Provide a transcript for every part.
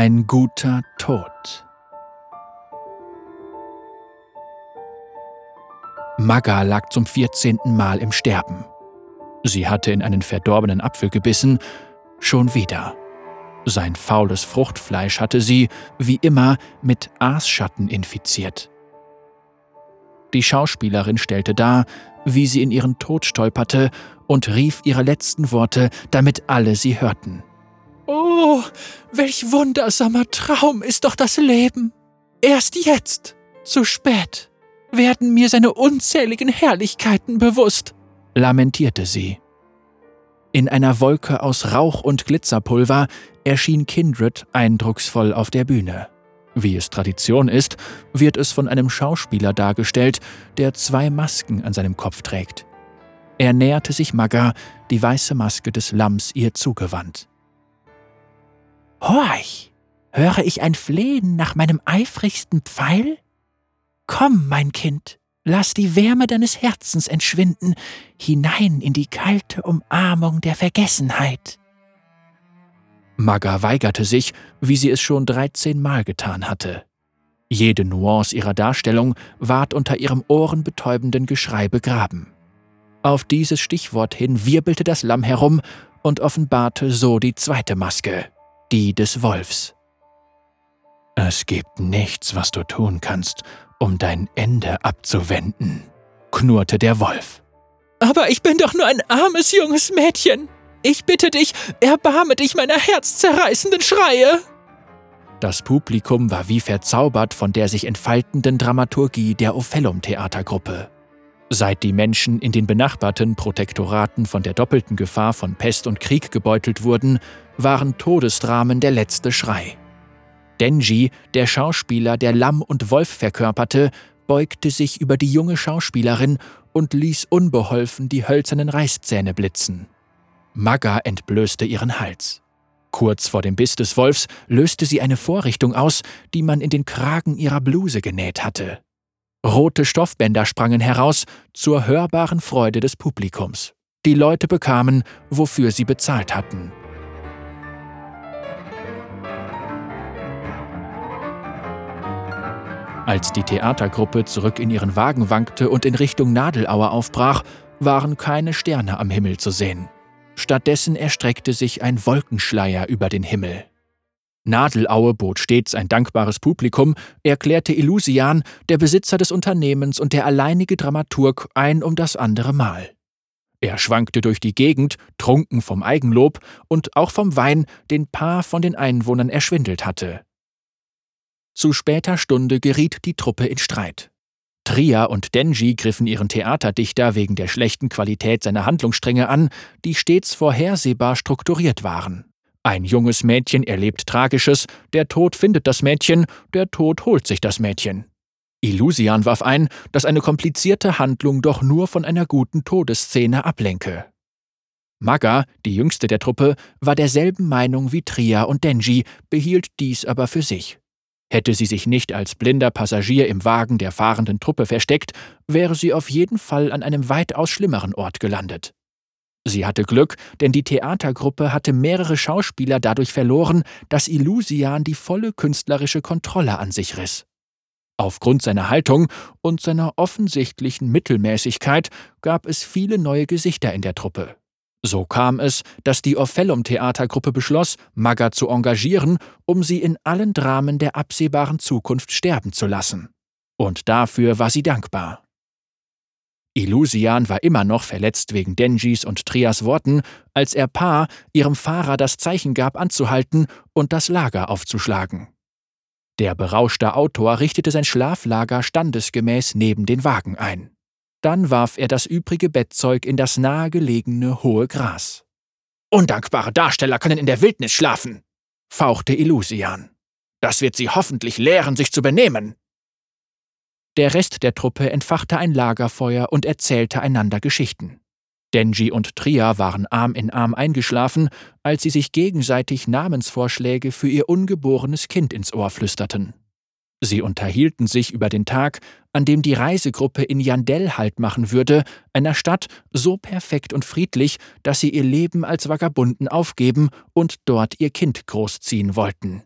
Ein guter Tod. Magga lag zum vierzehnten Mal im Sterben. Sie hatte in einen verdorbenen Apfel gebissen, schon wieder. Sein faules Fruchtfleisch hatte sie, wie immer, mit Aasschatten infiziert. Die Schauspielerin stellte dar, wie sie in ihren Tod stolperte und rief ihre letzten Worte, damit alle sie hörten. Oh, welch wundersamer Traum ist doch das Leben. Erst jetzt, zu spät, werden mir seine unzähligen Herrlichkeiten bewusst, lamentierte sie. In einer Wolke aus Rauch und Glitzerpulver erschien Kindred eindrucksvoll auf der Bühne. Wie es Tradition ist, wird es von einem Schauspieler dargestellt, der zwei Masken an seinem Kopf trägt. Er näherte sich Magga, die weiße Maske des Lamms ihr zugewandt. Horch, höre ich ein Flehen nach meinem eifrigsten Pfeil? Komm, mein Kind, lass die Wärme deines Herzens entschwinden, hinein in die kalte Umarmung der Vergessenheit. Magga weigerte sich, wie sie es schon dreizehnmal getan hatte. Jede Nuance ihrer Darstellung ward unter ihrem ohrenbetäubenden Geschrei begraben. Auf dieses Stichwort hin wirbelte das Lamm herum und offenbarte so die zweite Maske, die des Wolfs. Es gibt nichts, was du tun kannst, um dein Ende abzuwenden, knurrte der Wolf. Aber ich bin doch nur ein armes junges Mädchen. Ich bitte dich, erbarme dich meiner herzzerreißenden Schreie. Das Publikum war wie verzaubert von der sich entfaltenden Dramaturgie der Ophellum-Theatergruppe. Seit die Menschen in den benachbarten Protektoraten von der doppelten Gefahr von Pest und Krieg gebeutelt wurden, waren Todesdramen der letzte Schrei. Denji, der Schauspieler, der Lamm und Wolf verkörperte, beugte sich über die junge Schauspielerin und ließ unbeholfen die hölzernen Reißzähne blitzen. Magga entblößte ihren Hals. Kurz vor dem Biss des Wolfs löste sie eine Vorrichtung aus, die man in den Kragen ihrer Bluse genäht hatte. Rote Stoffbänder sprangen heraus, zur hörbaren Freude des Publikums. Die Leute bekamen, wofür sie bezahlt hatten. Als die Theatergruppe zurück in ihren Wagen wankte und in Richtung Nadelauer aufbrach, waren keine Sterne am Himmel zu sehen. Stattdessen erstreckte sich ein Wolkenschleier über den Himmel. Nadelaue bot stets ein dankbares Publikum, erklärte Illusian, der Besitzer des Unternehmens und der alleinige Dramaturg, ein um das andere Mal. Er schwankte durch die Gegend, trunken vom Eigenlob und auch vom Wein, den Paar von den Einwohnern erschwindelt hatte. Zu später Stunde geriet die Truppe in Streit. Tria und Denji griffen ihren Theaterdichter wegen der schlechten Qualität seiner Handlungsstränge an, die stets vorhersehbar strukturiert waren. Ein junges Mädchen erlebt Tragisches, der Tod findet das Mädchen, der Tod holt sich das Mädchen. Illusian warf ein, dass eine komplizierte Handlung doch nur von einer guten Todesszene ablenke. Maga, die jüngste der Truppe, war derselben Meinung wie Tria und Denji, behielt dies aber für sich. Hätte sie sich nicht als blinder Passagier im Wagen der fahrenden Truppe versteckt, wäre sie auf jeden Fall an einem weitaus schlimmeren Ort gelandet. Sie hatte Glück, denn die Theatergruppe hatte mehrere Schauspieler dadurch verloren, dass Illusian die volle künstlerische Kontrolle an sich riss. Aufgrund seiner Haltung und seiner offensichtlichen Mittelmäßigkeit gab es viele neue Gesichter in der Truppe. So kam es, dass die Orpheum-Theatergruppe beschloss, Magga zu engagieren, um sie in allen Dramen der absehbaren Zukunft sterben zu lassen. Und dafür war sie dankbar. Illusian war immer noch verletzt wegen Denjis und Trias Worten, als er Pa ihrem Fahrer das Zeichen gab, anzuhalten und das Lager aufzuschlagen. Der berauschte Autor richtete sein Schlaflager standesgemäß neben den Wagen ein. Dann warf er das übrige Bettzeug in das nahegelegene hohe Gras. Undankbare Darsteller können in der Wildnis schlafen, fauchte Illusian. Das wird sie hoffentlich lehren, sich zu benehmen. Der Rest der Truppe entfachte ein Lagerfeuer und erzählte einander Geschichten. Denji und Tria waren Arm in Arm eingeschlafen, als sie sich gegenseitig Namensvorschläge für ihr ungeborenes Kind ins Ohr flüsterten. Sie unterhielten sich über den Tag, an dem die Reisegruppe in Yandel Halt machen würde, einer Stadt so perfekt und friedlich, dass sie ihr Leben als Vagabunden aufgeben und dort ihr Kind großziehen wollten.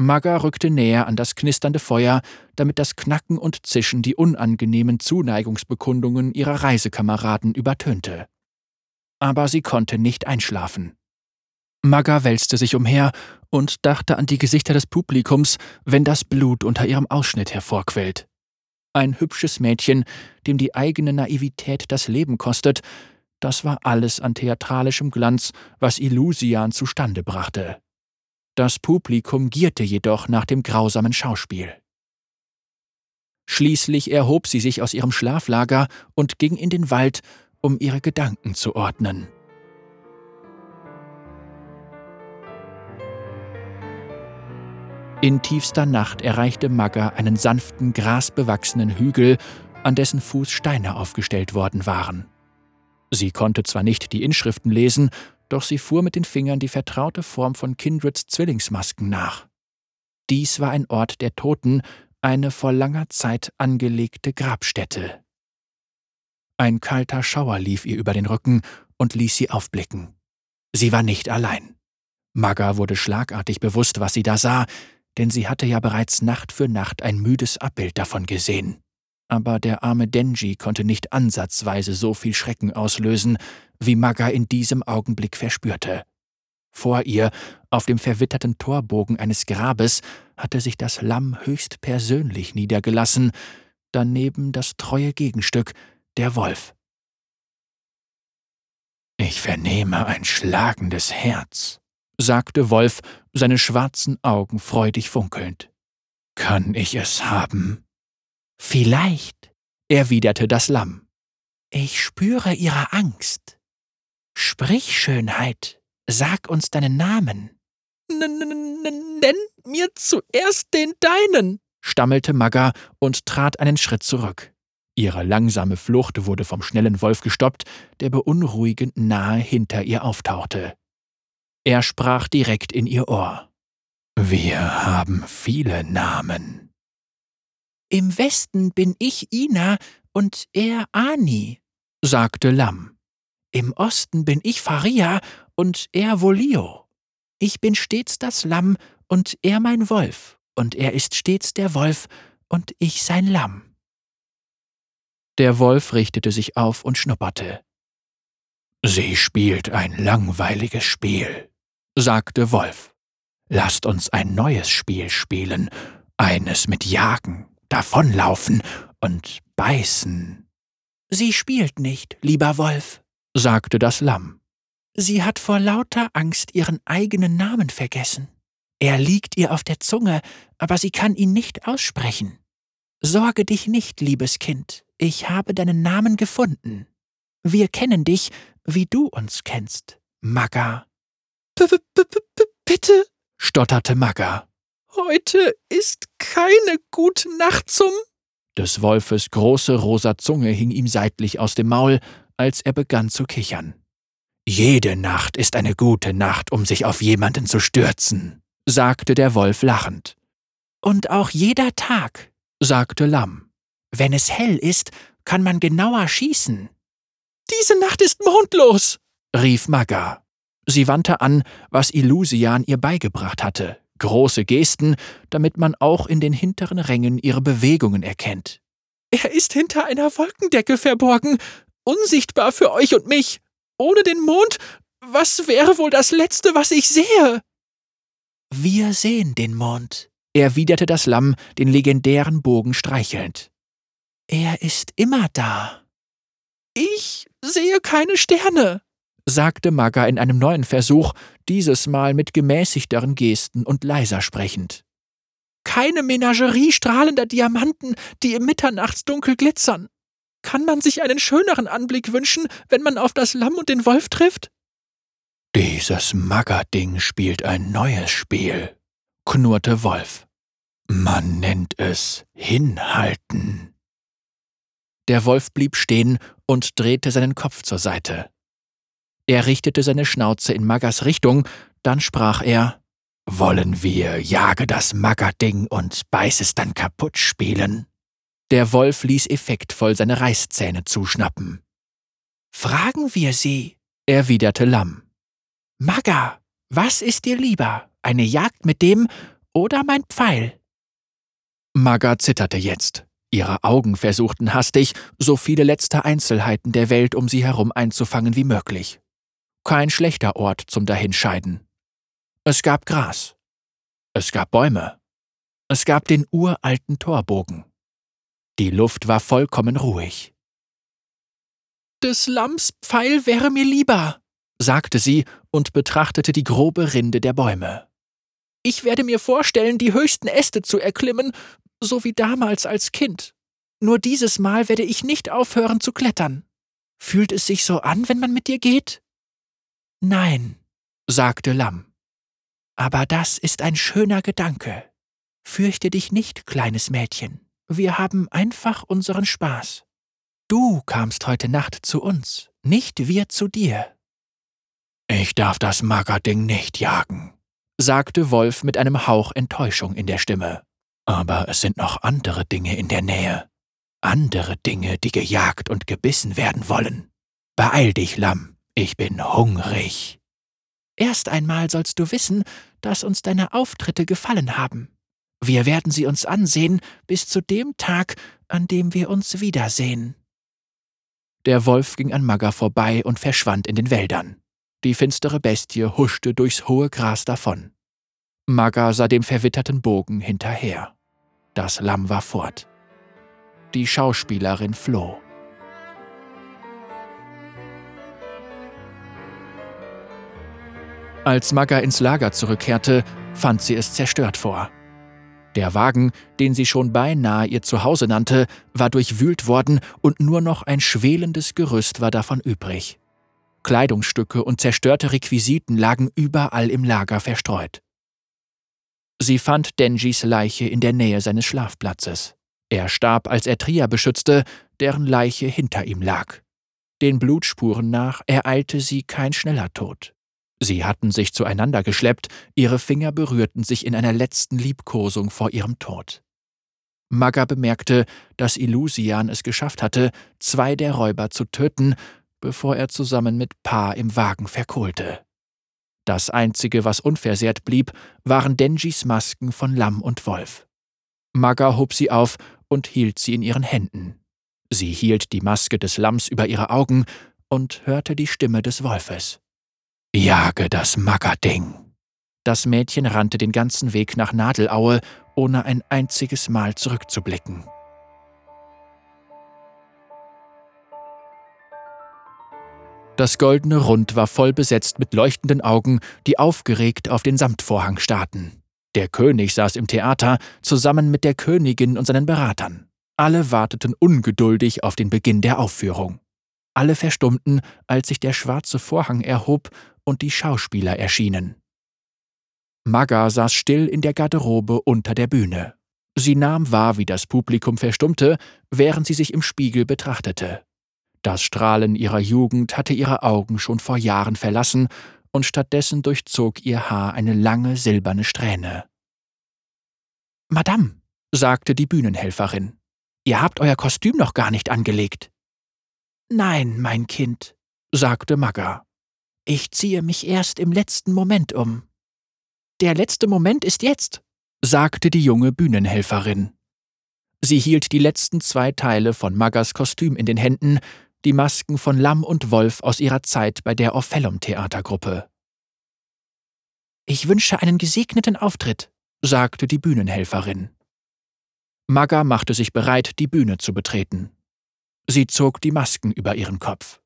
Magga rückte näher an das knisternde Feuer, damit das Knacken und Zischen die unangenehmen Zuneigungsbekundungen ihrer Reisekameraden übertönte. Aber sie konnte nicht einschlafen. Magga wälzte sich umher und dachte an die Gesichter des Publikums, wenn das Blut unter ihrem Ausschnitt hervorquellt. Ein hübsches Mädchen, dem die eigene Naivität das Leben kostet, das war alles an theatralischem Glanz, was Illusian zustande brachte. Das Publikum gierte jedoch nach dem grausamen Schauspiel. Schließlich erhob sie sich aus ihrem Schlaflager und ging in den Wald, um ihre Gedanken zu ordnen. In tiefster Nacht erreichte Magga einen sanften, grasbewachsenen Hügel, an dessen Fuß Steine aufgestellt worden waren. Sie konnte zwar nicht die Inschriften lesen, doch sie fuhr mit den Fingern die vertraute Form von Kindreds Zwillingsmasken nach. Dies war ein Ort der Toten, eine vor langer Zeit angelegte Grabstätte. Ein kalter Schauer lief ihr über den Rücken und ließ sie aufblicken. Sie war nicht allein. Magga wurde schlagartig bewusst, was sie da sah, denn sie hatte ja bereits Nacht für Nacht ein müdes Abbild davon gesehen. Aber der arme Denji konnte nicht ansatzweise so viel Schrecken auslösen, wie Magga in diesem Augenblick verspürte. Vor ihr, auf dem verwitterten Torbogen eines Grabes, hatte sich das Lamm höchst persönlich niedergelassen, daneben das treue Gegenstück, der Wolf. Ich vernehme ein schlagendes Herz, sagte Wolf, seine schwarzen Augen freudig funkelnd. Kann ich es haben? Vielleicht, erwiderte das Lamm. Ich spüre ihre Angst. Sprich, Schönheit, sag uns deinen Namen. Nenn mir zuerst den deinen, stammelte Magga und trat einen Schritt zurück. Ihre langsame Flucht wurde vom schnellen Wolf gestoppt, der beunruhigend nahe hinter ihr auftauchte. Er sprach direkt in ihr Ohr. Wir haben viele Namen. Im Westen bin ich Ina und er Ani, sagte Lamm. Im Osten bin ich Faria und er Volio. Ich bin stets das Lamm und er mein Wolf, und er ist stets der Wolf und ich sein Lamm. Der Wolf richtete sich auf und schnupperte. Sie spielt ein langweiliges Spiel, sagte Wolf. Lasst uns ein neues Spiel spielen, eines mit Jagen, Davonlaufen und Beißen. Sie spielt nicht, lieber Wolf, sagte das Lamm. Sie hat vor lauter Angst ihren eigenen Namen vergessen. Er liegt ihr auf der Zunge, aber sie kann ihn nicht aussprechen. Sorge dich nicht, liebes Kind, ich habe deinen Namen gefunden. Wir kennen dich, wie du uns kennst, Magga. B -b -b Bitte? stotterte Magga. Heute ist keine gute Nacht zum. Des Wolfes große rosa Zunge hing ihm seitlich aus dem Maul, als er begann zu kichern. Jede Nacht ist eine gute Nacht, um sich auf jemanden zu stürzen, sagte der Wolf lachend. Und auch jeder Tag, sagte Lamm. Wenn es hell ist, kann man genauer schießen. Diese Nacht ist mondlos, rief Magga. Sie wandte an, was Illusian ihr beigebracht hatte, große Gesten, damit man auch in den hinteren Rängen ihre Bewegungen erkennt. Er ist hinter einer Wolkendecke verborgen, unsichtbar für euch und mich. Ohne den Mond, was wäre wohl das Letzte, was ich sehe? Wir sehen den Mond, erwiderte das Lamm, den legendären Bogen streichelnd. Er ist immer da. Ich sehe keine Sterne, sagte Magga in einem neuen Versuch, dieses Mal mit gemäßigteren Gesten und leiser sprechend. Keine Menagerie strahlender Diamanten, die im Mitternachtsdunkel glitzern. Kann man sich einen schöneren Anblick wünschen, wenn man auf das Lamm und den Wolf trifft? Dieses Maggerding spielt ein neues Spiel, knurrte Wolf. Man nennt es Hinhalten. Der Wolf blieb stehen und drehte seinen Kopf zur Seite. Er richtete seine Schnauze in Maggas Richtung, dann sprach er Wollen wir Jage das Maggerding und beiß es dann kaputt spielen? Der Wolf ließ effektvoll seine Reißzähne zuschnappen. Fragen wir sie, erwiderte Lamm. Magga, was ist dir lieber, eine Jagd mit dem oder mein Pfeil? Maga zitterte jetzt. Ihre Augen versuchten hastig, so viele letzte Einzelheiten der Welt um sie herum einzufangen wie möglich. Kein schlechter Ort zum Dahinscheiden. Es gab Gras. Es gab Bäume. Es gab den uralten Torbogen. Die Luft war vollkommen ruhig. Des Lamms Pfeil wäre mir lieber, sagte sie und betrachtete die grobe Rinde der Bäume. Ich werde mir vorstellen, die höchsten Äste zu erklimmen, so wie damals als Kind. Nur dieses Mal werde ich nicht aufhören zu klettern. Fühlt es sich so an, wenn man mit dir geht? Nein, sagte Lamm. Aber das ist ein schöner Gedanke. Fürchte dich nicht, kleines Mädchen. Wir haben einfach unseren Spaß. Du kamst heute Nacht zu uns, nicht wir zu dir. Ich darf das Magerding nicht jagen, sagte Wolf mit einem Hauch Enttäuschung in der Stimme. Aber es sind noch andere Dinge in der Nähe. Andere Dinge, die gejagt und gebissen werden wollen. Beeil dich, Lamm, ich bin hungrig. Erst einmal sollst du wissen, dass uns deine Auftritte gefallen haben. Wir werden sie uns ansehen bis zu dem Tag, an dem wir uns wiedersehen. Der Wolf ging an Magga vorbei und verschwand in den Wäldern. Die finstere Bestie huschte durchs hohe Gras davon. Magga sah dem verwitterten Bogen hinterher. Das Lamm war fort. Die Schauspielerin floh. Als Magga ins Lager zurückkehrte, fand sie es zerstört vor. Der Wagen, den sie schon beinahe ihr Zuhause nannte, war durchwühlt worden und nur noch ein schwelendes Gerüst war davon übrig. Kleidungsstücke und zerstörte Requisiten lagen überall im Lager verstreut. Sie fand Denjis Leiche in der Nähe seines Schlafplatzes. Er starb, als er Tria beschützte, deren Leiche hinter ihm lag. Den Blutspuren nach ereilte sie kein schneller Tod. Sie hatten sich zueinander geschleppt, ihre Finger berührten sich in einer letzten Liebkosung vor ihrem Tod. Magga bemerkte, dass Illusian es geschafft hatte, zwei der Räuber zu töten, bevor er zusammen mit Pa im Wagen verkohlte. Das Einzige, was unversehrt blieb, waren Denjis Masken von Lamm und Wolf. Magga hob sie auf und hielt sie in ihren Händen. Sie hielt die Maske des Lamms über ihre Augen und hörte die Stimme des Wolfes. Jage das Maggerding! Das Mädchen rannte den ganzen Weg nach Nadelaue, ohne ein einziges Mal zurückzublicken. Das goldene Rund war voll besetzt mit leuchtenden Augen, die aufgeregt auf den Samtvorhang starrten. Der König saß im Theater zusammen mit der Königin und seinen Beratern. Alle warteten ungeduldig auf den Beginn der Aufführung. Alle verstummten, als sich der schwarze Vorhang erhob und die Schauspieler erschienen. Magga saß still in der Garderobe unter der Bühne. Sie nahm wahr, wie das Publikum verstummte, während sie sich im Spiegel betrachtete. Das Strahlen ihrer Jugend hatte ihre Augen schon vor Jahren verlassen, und stattdessen durchzog ihr Haar eine lange silberne Strähne. Madame, sagte die Bühnenhelferin, ihr habt euer Kostüm noch gar nicht angelegt. Nein, mein Kind, sagte Magga. Ich ziehe mich erst im letzten Moment um. Der letzte Moment ist jetzt, sagte die junge Bühnenhelferin. Sie hielt die letzten zwei Teile von Maggas Kostüm in den Händen, die Masken von Lamm und Wolf aus ihrer Zeit bei der Orphelum-Theatergruppe. Ich wünsche einen gesegneten Auftritt, sagte die Bühnenhelferin. Magga machte sich bereit, die Bühne zu betreten. Sie zog die Masken über ihren Kopf.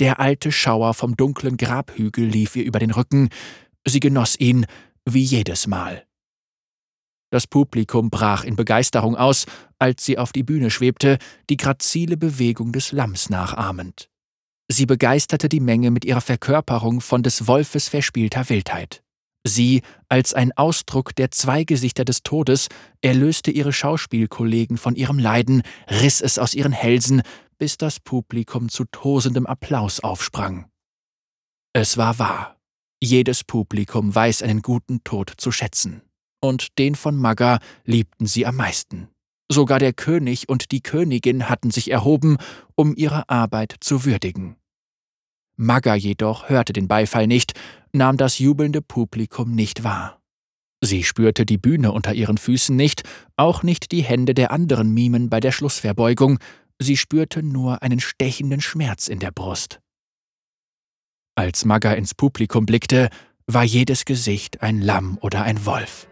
Der alte Schauer vom dunklen Grabhügel lief ihr über den Rücken, sie genoss ihn wie jedes Mal. Das Publikum brach in Begeisterung aus, als sie auf die Bühne schwebte, die grazile Bewegung des Lamms nachahmend. Sie begeisterte die Menge mit ihrer Verkörperung von des Wolfes verspielter Wildheit. Sie, als ein Ausdruck der zwei Gesichter des Todes, erlöste ihre Schauspielkollegen von ihrem Leiden, riss es aus ihren Hälsen, bis das Publikum zu tosendem Applaus aufsprang. Es war wahr. Jedes Publikum weiß einen guten Tod zu schätzen und den von Magga liebten sie am meisten. Sogar der König und die Königin hatten sich erhoben, um ihre Arbeit zu würdigen. Magga jedoch hörte den Beifall nicht, nahm das jubelnde Publikum nicht wahr. Sie spürte die Bühne unter ihren Füßen nicht, auch nicht die Hände der anderen Mimen bei der Schlussverbeugung, sie spürte nur einen stechenden Schmerz in der Brust. Als Magga ins Publikum blickte, war jedes Gesicht ein Lamm oder ein Wolf.